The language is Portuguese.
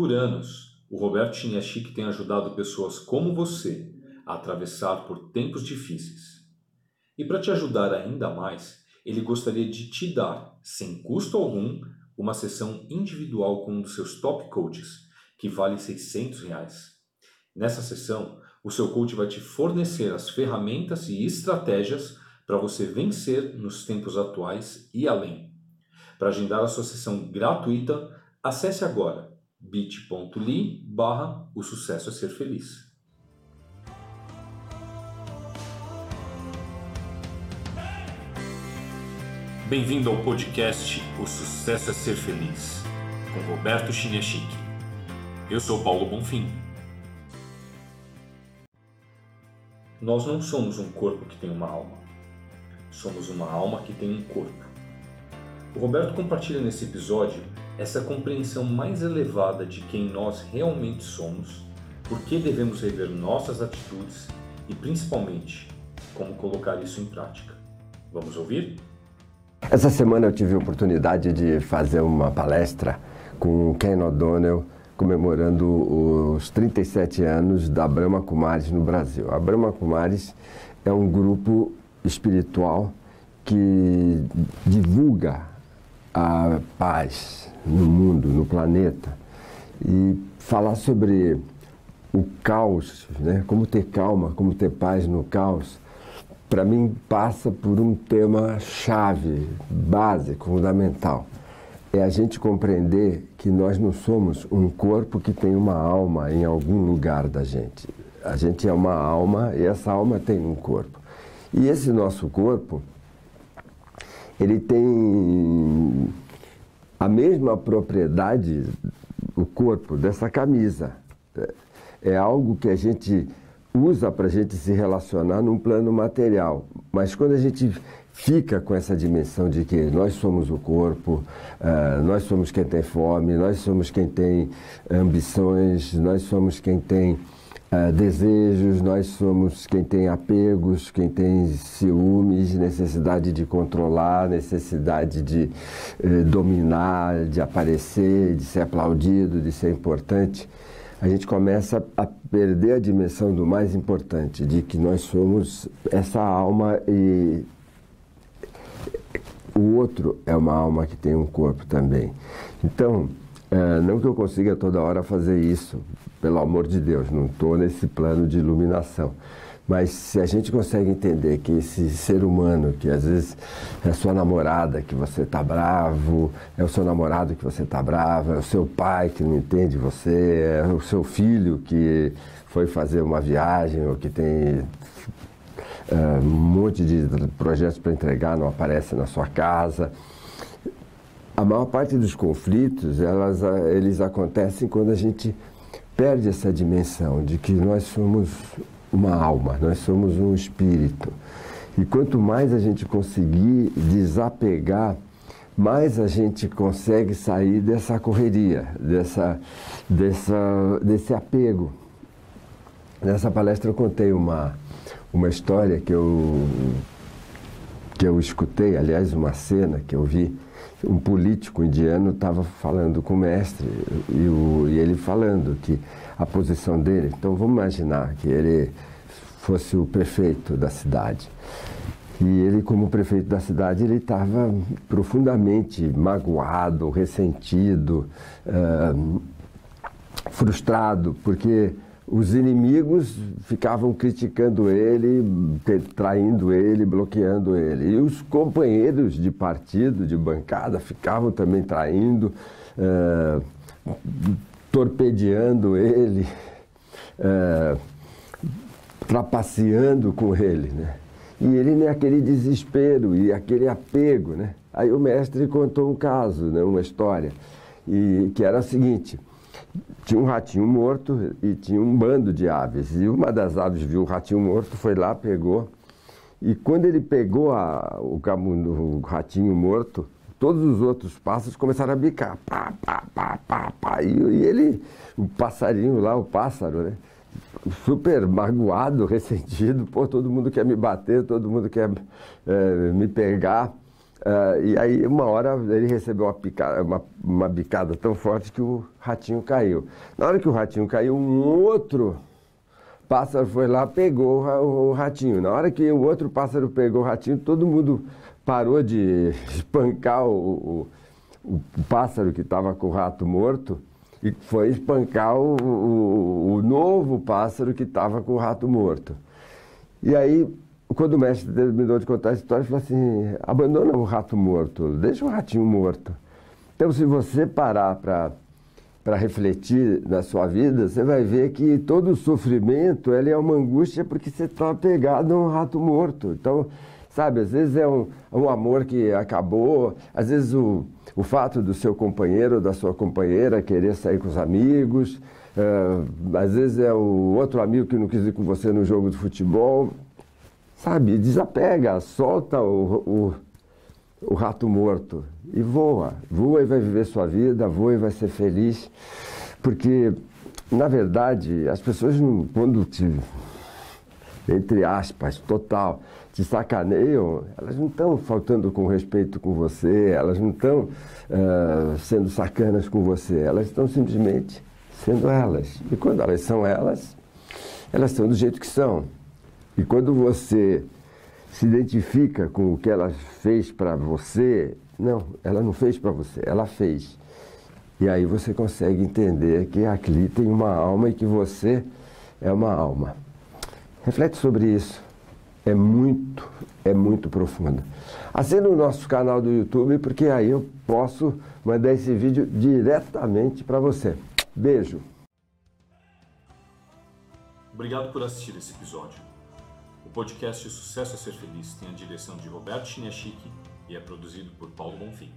Por anos, o Roberto Chiniachik tem ajudado pessoas como você a atravessar por tempos difíceis. E para te ajudar ainda mais, ele gostaria de te dar, sem custo algum, uma sessão individual com um dos seus top coaches, que vale 600 reais. Nessa sessão, o seu coach vai te fornecer as ferramentas e estratégias para você vencer nos tempos atuais e além. Para agendar a sua sessão gratuita, acesse agora bit.ly barra o sucesso é ser feliz. Bem-vindo ao podcast O Sucesso é Ser Feliz, com Roberto Chiniachik. Eu sou Paulo Bonfim. Nós não somos um corpo que tem uma alma. Somos uma alma que tem um corpo. O Roberto compartilha nesse episódio essa compreensão mais elevada de quem nós realmente somos, por que devemos rever nossas atitudes e, principalmente, como colocar isso em prática. Vamos ouvir? Essa semana eu tive a oportunidade de fazer uma palestra com Ken O'Donnell comemorando os 37 anos da Brahma Kumaris no Brasil. A Brahma Kumaris é um grupo espiritual que divulga a paz no mundo, no planeta e falar sobre o caos, né? como ter calma, como ter paz no caos, para mim passa por um tema chave, básico, fundamental é a gente compreender que nós não somos um corpo que tem uma alma em algum lugar da gente. A gente é uma alma e essa alma tem um corpo. E esse nosso corpo, ele tem a mesma propriedade, o corpo dessa camisa. É algo que a gente usa para a gente se relacionar num plano material. Mas quando a gente fica com essa dimensão de que nós somos o corpo, uh, nós somos quem tem fome, nós somos quem tem ambições, nós somos quem tem uh, desejos, nós somos quem tem apegos, quem tem ciúmes, necessidade de controlar, necessidade de uh, dominar, de aparecer, de ser aplaudido, de ser importante. A gente começa a perder a dimensão do mais importante, de que nós somos essa alma e o outro é uma alma que tem um corpo também. Então, é, não que eu consiga toda hora fazer isso, pelo amor de Deus, não estou nesse plano de iluminação. Mas se a gente consegue entender que esse ser humano, que às vezes é sua namorada que você está bravo, é o seu namorado que você está bravo, é o seu pai que não entende você, é o seu filho que foi fazer uma viagem ou que tem uh, um monte de projetos para entregar, não aparece na sua casa. A maior parte dos conflitos, elas, eles acontecem quando a gente perde essa dimensão de que nós somos uma alma, nós somos um espírito. E quanto mais a gente conseguir desapegar, mais a gente consegue sair dessa correria, dessa, dessa, desse apego. Nessa palestra eu contei uma, uma história que eu, que eu escutei, aliás, uma cena que eu vi. Um político indiano estava falando com o mestre e, o, e ele falando que a posição dele. Então vamos imaginar que ele fosse o prefeito da cidade. E ele, como prefeito da cidade, ele estava profundamente magoado, ressentido, uh, frustrado, porque os inimigos ficavam criticando ele, traindo ele, bloqueando ele. E os companheiros de partido, de bancada, ficavam também traindo, uh, torpedeando ele, uh, trapaceando com ele. Né? E ele naquele desespero e aquele apego. Né? Aí o mestre contou um caso, né? uma história, e, que era o seguinte tinha um ratinho morto e tinha um bando de aves. E uma das aves viu o ratinho morto, foi lá, pegou. E quando ele pegou a, o, o, ratinho morto, todos os outros pássaros começaram a bicar. Pá, pá, pá, pá, pá. E, e ele, o passarinho lá, o pássaro, né? super magoado, ressentido, pô, todo mundo quer me bater, todo mundo quer é, me pegar. Uh, e aí, uma hora, ele recebeu uma, picada, uma, uma bicada tão forte que o ratinho caiu. Na hora que o ratinho caiu, um outro pássaro foi lá, pegou o ratinho. Na hora que o outro pássaro pegou o ratinho, todo mundo parou de espancar o, o, o pássaro que estava com o rato morto e foi espancar o, o, o novo pássaro que estava com o rato morto. E aí quando o mestre terminou de contar a história, ele falou assim: abandona o rato morto, deixa o ratinho morto. Então, se você parar para refletir na sua vida, você vai ver que todo sofrimento é uma angústia porque você está pegado a um rato morto. Então, sabe, às vezes é um, um amor que acabou, às vezes o, o fato do seu companheiro ou da sua companheira querer sair com os amigos, uh, às vezes é o outro amigo que não quis ir com você no jogo de futebol sabe, desapega, solta o, o, o, rato morto e voa. Voa e vai viver sua vida, voa e vai ser feliz. Porque, na verdade, as pessoas, não, quando te, entre aspas, total, te sacaneiam, elas não estão faltando com respeito com você, elas não estão uh, sendo sacanas com você, elas estão simplesmente sendo elas. E quando elas são elas, elas são do jeito que são. E quando você se identifica com o que ela fez para você, não, ela não fez para você, ela fez. E aí você consegue entender que aquele tem uma alma e que você é uma alma. Reflete sobre isso. É muito, é muito profundo. Assina o nosso canal do YouTube, porque aí eu posso mandar esse vídeo diretamente para você. Beijo. Obrigado por assistir esse episódio. O podcast Sucesso a Ser Feliz tem a direção de Roberto Chiniachiki e é produzido por Paulo Bonfim.